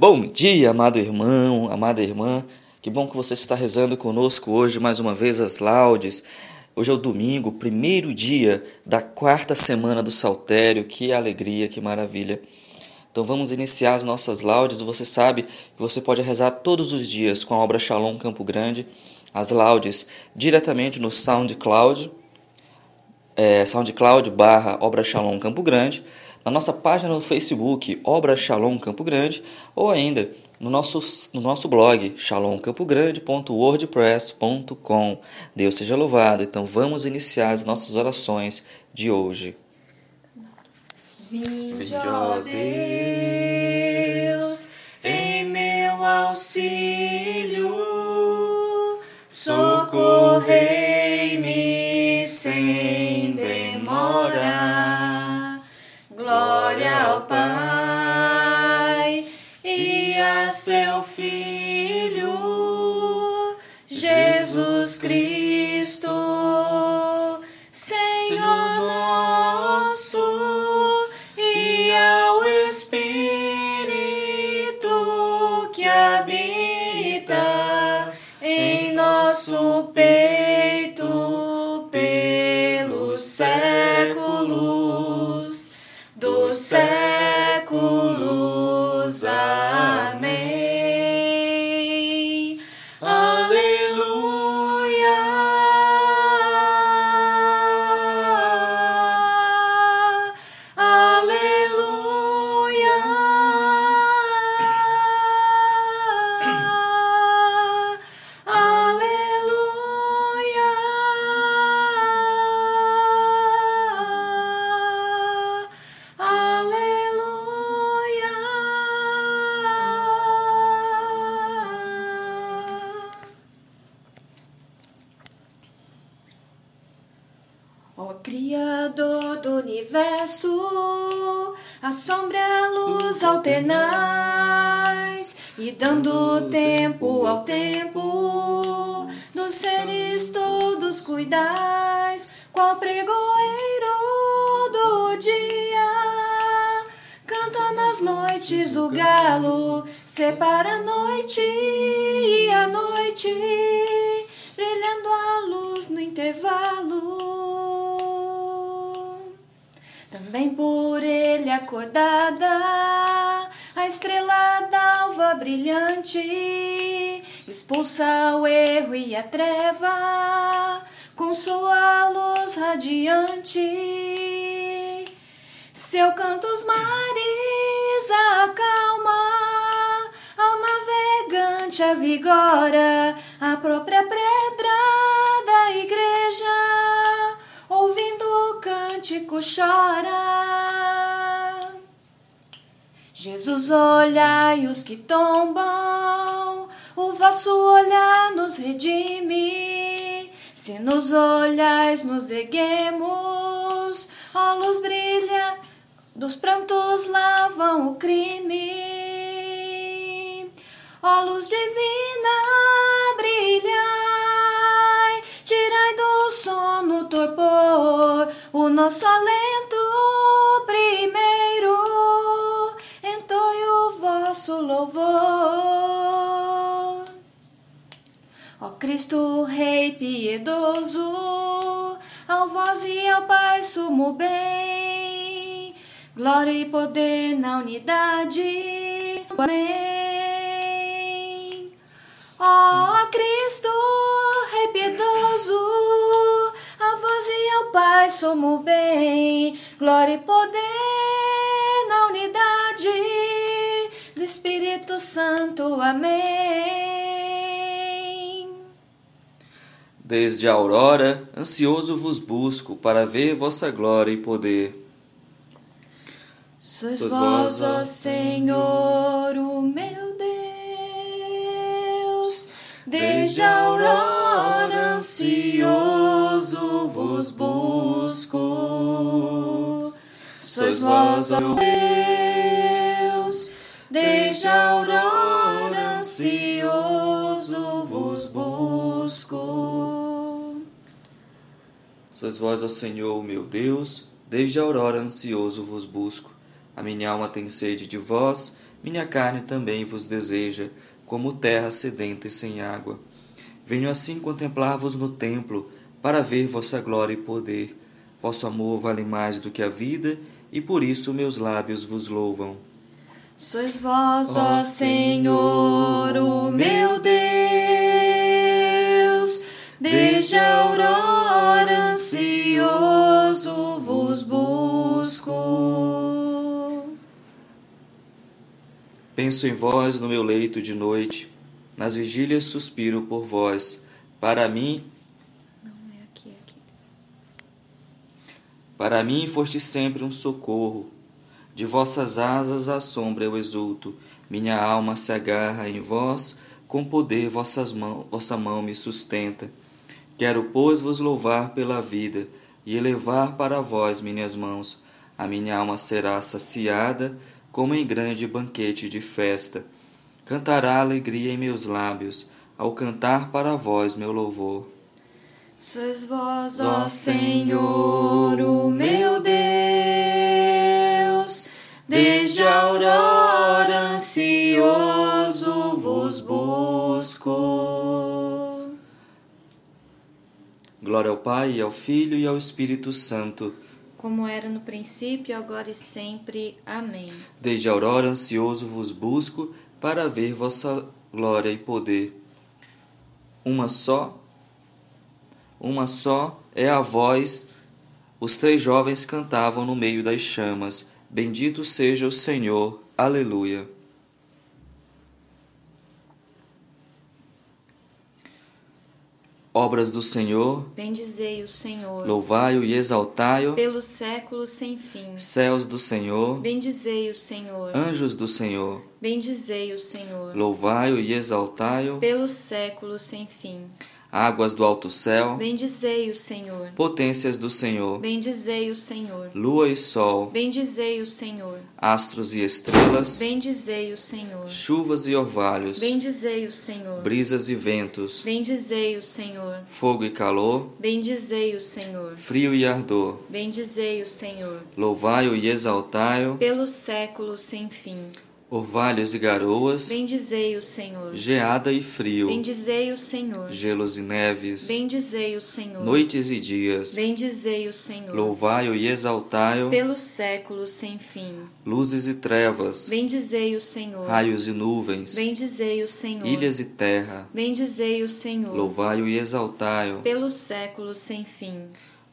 Bom dia, amado irmão, amada irmã. Que bom que você está rezando conosco hoje mais uma vez as laudes. Hoje é o domingo, primeiro dia da quarta semana do Saltério. Que alegria, que maravilha. Então vamos iniciar as nossas laudes. Você sabe que você pode rezar todos os dias com a obra Shalom Campo Grande, as laudes diretamente no SoundCloud, é, SoundCloud barra Obra Shalom Campo Grande na nossa página no Facebook Obra Shalom Campo Grande ou ainda no nosso, no nosso blog shalomcampogrande.wordpress.com. Deus seja louvado. Então vamos iniciar as nossas orações de hoje. Vinde, ó Deus, em meu auxílio, socorrei-me sem seu Filho, Jesus Cristo, Criador do universo, a sombra e a luz alternais, e dando tempo ao tempo, dos seres todos cuidais, qual pregoeiro do dia, canta nas noites o galo, separa a noite e a noite, brilhando a luz no intervalo também por ele acordada, a estrela d'alva brilhante expulsa o erro e a treva com sua luz radiante. Seu canto os mares acalma, ao navegante avigora a própria pedra cântico chora. Jesus, olhai os que tombam, o vosso olhar nos redime. Se nos olhais, nos erguemos, ó luz brilha, dos prantos lavam o crime. Ó luz divina, brilhai, o nosso alento primeiro, entoie o vosso louvor. Ó Cristo Rei piedoso, ao vós e ao Pai sumo bem, glória e poder na unidade. Amém. Ó Cristo Pai somos bem, glória e poder na unidade do Espírito Santo. Amém. Desde a aurora, ansioso vos busco para ver vossa glória e poder. Sois vós, ó Senhor, o meu Deus, desde a aurora ansioso vos busco. Sois vós, ó Deus, desde a aurora ansioso vos busco. Sois vós, ó Senhor, meu Deus, desde a aurora ansioso vos busco. A minha alma tem sede de vós, minha carne também vos deseja, como terra sedenta e sem água. Venho assim contemplar-vos no templo, para ver vossa glória e poder. Vosso amor vale mais do que a vida, e por isso meus lábios vos louvam. Sois vós, ó Senhor, o meu Deus, desde a aurora ansioso vos busco. Penso em vós no meu leito de noite, nas vigílias suspiro por vós. Para mim, Não é aqui, é aqui. para mim foste sempre um socorro. De vossas asas à sombra eu exulto. Minha alma se agarra em vós, com poder vossas mão, vossa mão me sustenta. Quero, pois, vos louvar pela vida e elevar para vós minhas mãos. A minha alma será saciada, como em grande banquete de festa. Cantará alegria em meus lábios, ao cantar para vós meu louvor. Sois vós, Ó Senhor, o meu Deus, desde a aurora ansioso vos busco. Glória ao Pai, e ao Filho e ao Espírito Santo, Como era no princípio, agora e sempre. Amém. desde a aurora ansioso vos busco, para ver vossa glória e poder. Uma só, uma só é a voz. Os três jovens cantavam no meio das chamas. Bendito seja o Senhor. Aleluia. Obras do Senhor, Bendizei o Senhor, louvai-o e exaltai-o. pelos séculos sem fim. Céus do Senhor, Bendizei o Senhor, anjos do Senhor, bendizei o Senhor, louvai-o e exaltai-o. pelos séculos sem fim. Águas do alto céu, Bendizei o Senhor, potências do Senhor, bendizei o Senhor, lua e sol, bendizei o Senhor, astros e estrelas, bendizei o Senhor, chuvas e orvalhos, bendizei o Senhor, brisas e ventos, bendizei o Senhor, fogo e calor, bendizei o Senhor, frio e ardor. bendizei o Senhor, Louvai-o e exaltai-o, pelos séculos sem fim. Orvalhos e garoas, Bendizei o Senhor, geada e frio, bendizei o Senhor, gelos e neves, bendizei o Senhor, noites e dias. bendizei o Senhor, Louvai-o e exaltai-o, pelos séculos sem fim. luzes e trevas, Bendizei o Senhor, raios e nuvens, bendizei o Senhor, ilhas e terra. bendizei o Senhor, Louvai-o e exaltai-o, pelos séculos sem fim.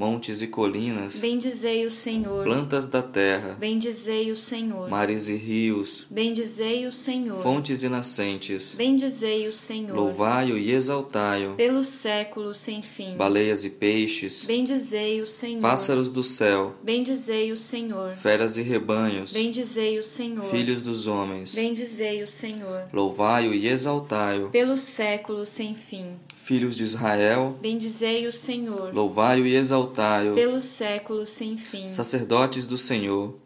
Montes e colinas, Bendizei o Senhor, plantas da terra, bendizei o Senhor, mares e rios, bendizei o Senhor, fontes e nascentes. bendizei o Senhor, Louvai-o e exaltai-o, pelos séculos sem fim. baleias e peixes, Bendizei o Senhor, pássaros do céu, bendizei o Senhor, feras e rebanhos, bendizei o Senhor, filhos dos homens. bendizei o Senhor, Louvai-o e exaltai-o, pelos séculos sem fim. Filhos de Israel. Bendizei o Senhor, Louvai-o e exaltai-o, pelos séculos sem fim. sacerdotes do Senhor,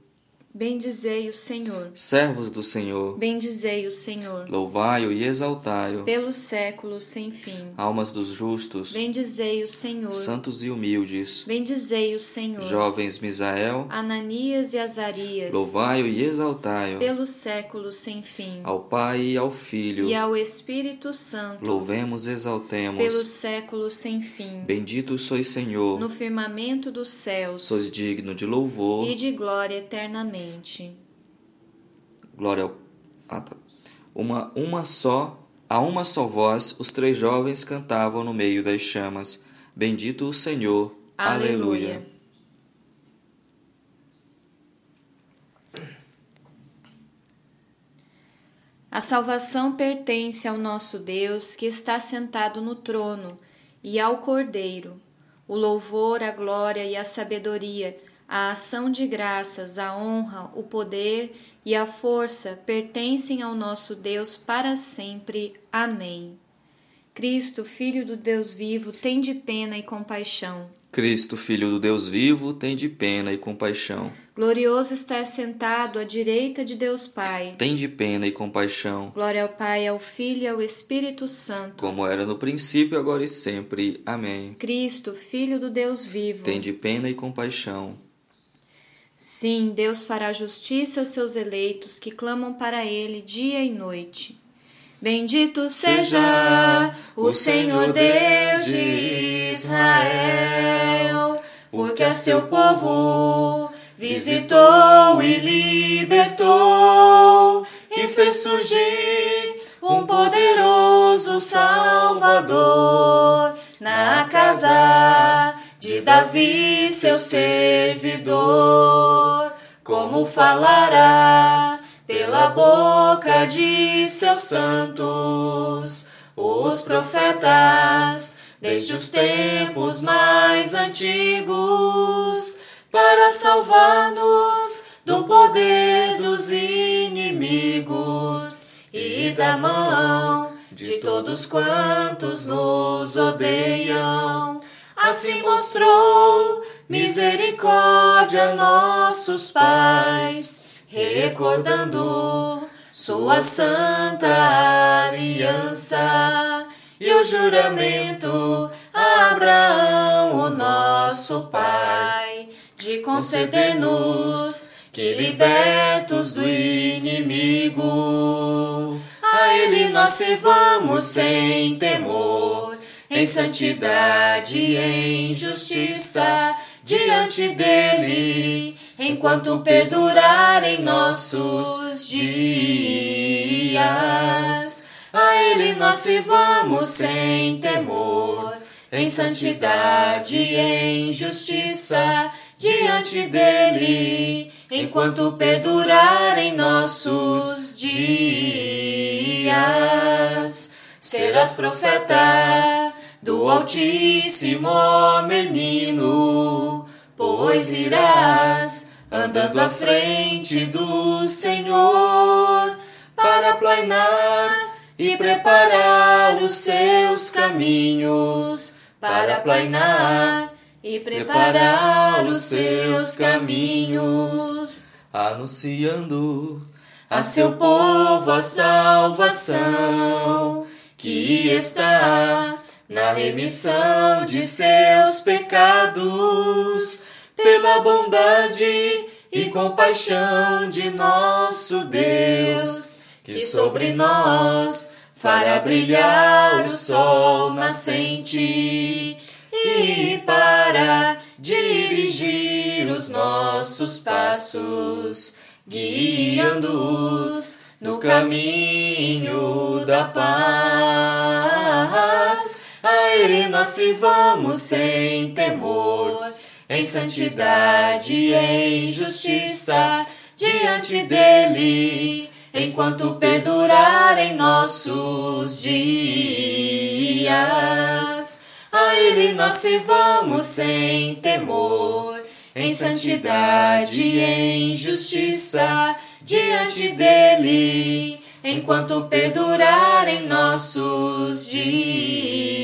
Bendizei o Senhor, servos do Senhor. bendizei o Senhor, Louvai-o e exaltai-o, pelos séculos sem fim. almas dos justos, Bendizei o Senhor, santos e humildes, bendizei o Senhor, jovens Misael. Ananias e Azarias, Louvai-o e exaltai-o, pelos séculos sem fim. ao Pai e ao Filho. E ao Espírito Santo, Louvemos e exaltemos. pelos séculos sem fim. Bendito sois, Senhor. No firmamento dos céus, Sois digno de louvor. e de glória eternamente. Glória ao. Ah, tá. Uma, uma só, a uma só voz, os três jovens cantavam no meio das chamas. Bendito o Senhor. Aleluia. A salvação pertence ao nosso Deus que está sentado no trono e ao Cordeiro. O louvor, a glória e a sabedoria, a ação de graças, a honra, o poder e a força pertencem ao nosso Deus para sempre. Amém. Cristo, Filho do Deus vivo, tem de pena e compaixão. Cristo, Filho do Deus vivo, tem de pena e compaixão. Glorioso está sentado à direita de Deus Pai. Tem de pena e compaixão. Glória ao Pai, ao Filho e ao Espírito Santo. Como era no princípio, agora e sempre. Amém. Cristo, Filho do Deus vivo. Tem de pena e compaixão. Sim, Deus fará justiça aos seus eleitos que clamam para Ele dia e noite. Bendito seja o Senhor Deus de Israel, porque a seu povo visitou e libertou e fez surgir um poderoso Salvador na casa de Davi, seu servidor. Como falará pela boca de seus santos, os profetas, desde os tempos mais antigos, para salvar-nos do poder dos inimigos e da mão de todos quantos nos odeiam. Assim mostrou misericórdia a nossos pais, recordando sua santa aliança e o juramento a Abraão, o nosso pai, de conceder-nos que libertos do inimigo, a ele nós servamos sem temor, em santidade e em justiça diante dele, enquanto perdurarem nossos dias. A ele nós servamos sem temor, em santidade e em justiça diante dele, enquanto perdurarem nossos dias. Serás profeta do Altíssimo menino, pois irás andando à frente do Senhor para planear e preparar os seus caminhos, para planear e preparar os seus caminhos, anunciando a seu povo a salvação que está na remissão de seus pecados, pela bondade e compaixão de nosso Deus, que sobre nós fará brilhar o sol nascente e para dirigir os nossos passos, guiando-os no caminho da paz. A Ele nós servamos sem temor, em santidade e em justiça, diante dele, enquanto perdurarem nossos dias. A Ele nós servamos sem temor, em santidade e em justiça, diante dele, enquanto perdurarem nossos dias.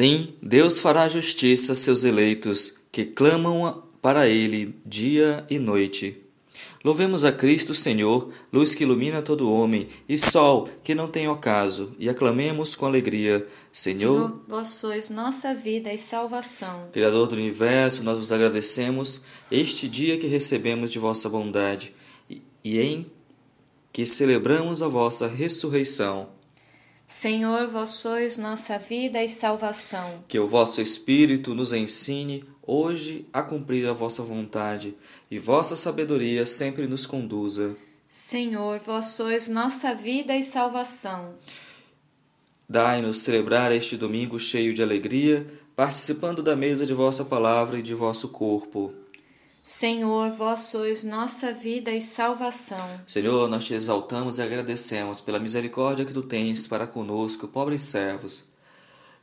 Sim, Deus fará justiça a seus eleitos que clamam para Ele dia e noite. Louvemos a Cristo Senhor, luz que ilumina todo homem, e sol que não tem ocaso, e aclamemos com alegria, Senhor. Senhor, vós sois nossa vida e salvação. Criador do universo, nós vos agradecemos este dia que recebemos de vossa bondade e em que celebramos a vossa ressurreição. Senhor, vós sois nossa vida e salvação. Que o vosso Espírito nos ensine hoje a cumprir a vossa vontade e vossa sabedoria sempre nos conduza. Senhor, vós sois nossa vida e salvação. Dai-nos celebrar este domingo cheio de alegria, participando da mesa de vossa palavra e de vosso corpo. Senhor, vós sois nossa vida e salvação. Senhor, nós te exaltamos e agradecemos pela misericórdia que tu tens para conosco, pobres servos.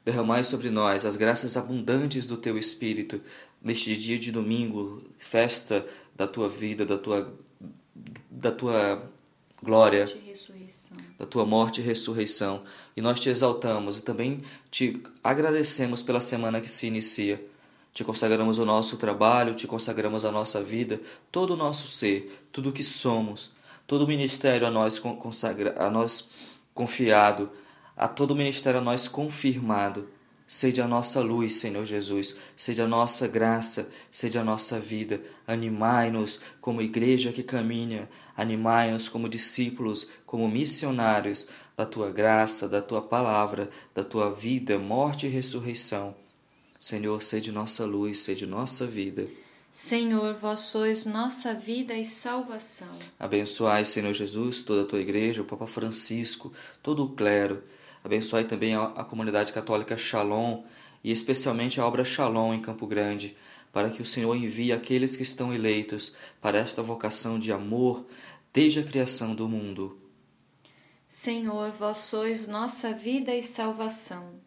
Derramai sobre nós as graças abundantes do teu Espírito, neste dia de domingo, festa da tua vida, da tua, da tua glória, da tua morte e ressurreição. E nós te exaltamos e também te agradecemos pela semana que se inicia. Te consagramos o nosso trabalho, te consagramos a nossa vida, todo o nosso ser, tudo o que somos, todo o ministério a nós consagra, a nós confiado a todo o ministério a nós confirmado. Seja a nossa luz, Senhor Jesus, seja a nossa graça, seja a nossa vida. Animai-nos como igreja que caminha, animai-nos como discípulos, como missionários da tua graça, da tua palavra, da tua vida, morte e ressurreição. Senhor, seja nossa luz, seja nossa vida. Senhor, vós sois nossa vida e salvação. Abençoai, Senhor Jesus, toda a tua igreja, o Papa Francisco, todo o clero. Abençoai também a, a comunidade católica Shalom e especialmente a obra Shalom em Campo Grande, para que o Senhor envie aqueles que estão eleitos para esta vocação de amor desde a criação do mundo. Senhor, vós sois nossa vida e salvação.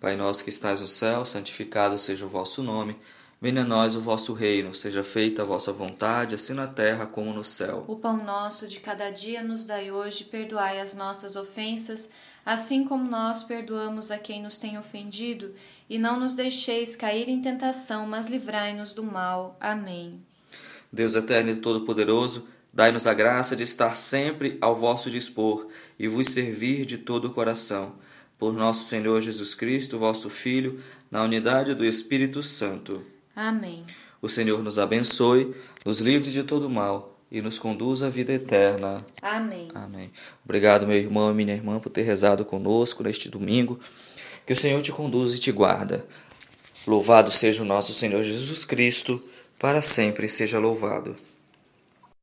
Pai nosso que estais no céu, santificado seja o vosso nome. Venha a nós o vosso reino, seja feita a vossa vontade, assim na terra como no céu. O pão nosso de cada dia nos dai hoje, perdoai as nossas ofensas, assim como nós perdoamos a quem nos tem ofendido, e não nos deixeis cair em tentação, mas livrai-nos do mal. Amém. Deus eterno e todo-poderoso, dai-nos a graça de estar sempre ao vosso dispor e vos servir de todo o coração. Por nosso Senhor Jesus Cristo, vosso Filho, na unidade do Espírito Santo. Amém. O Senhor nos abençoe, nos livre de todo mal e nos conduz à vida eterna. Amém. Amém. Obrigado, meu irmão e minha irmã, por ter rezado conosco neste domingo. Que o Senhor te conduza e te guarda. Louvado seja o nosso Senhor Jesus Cristo, para sempre seja louvado.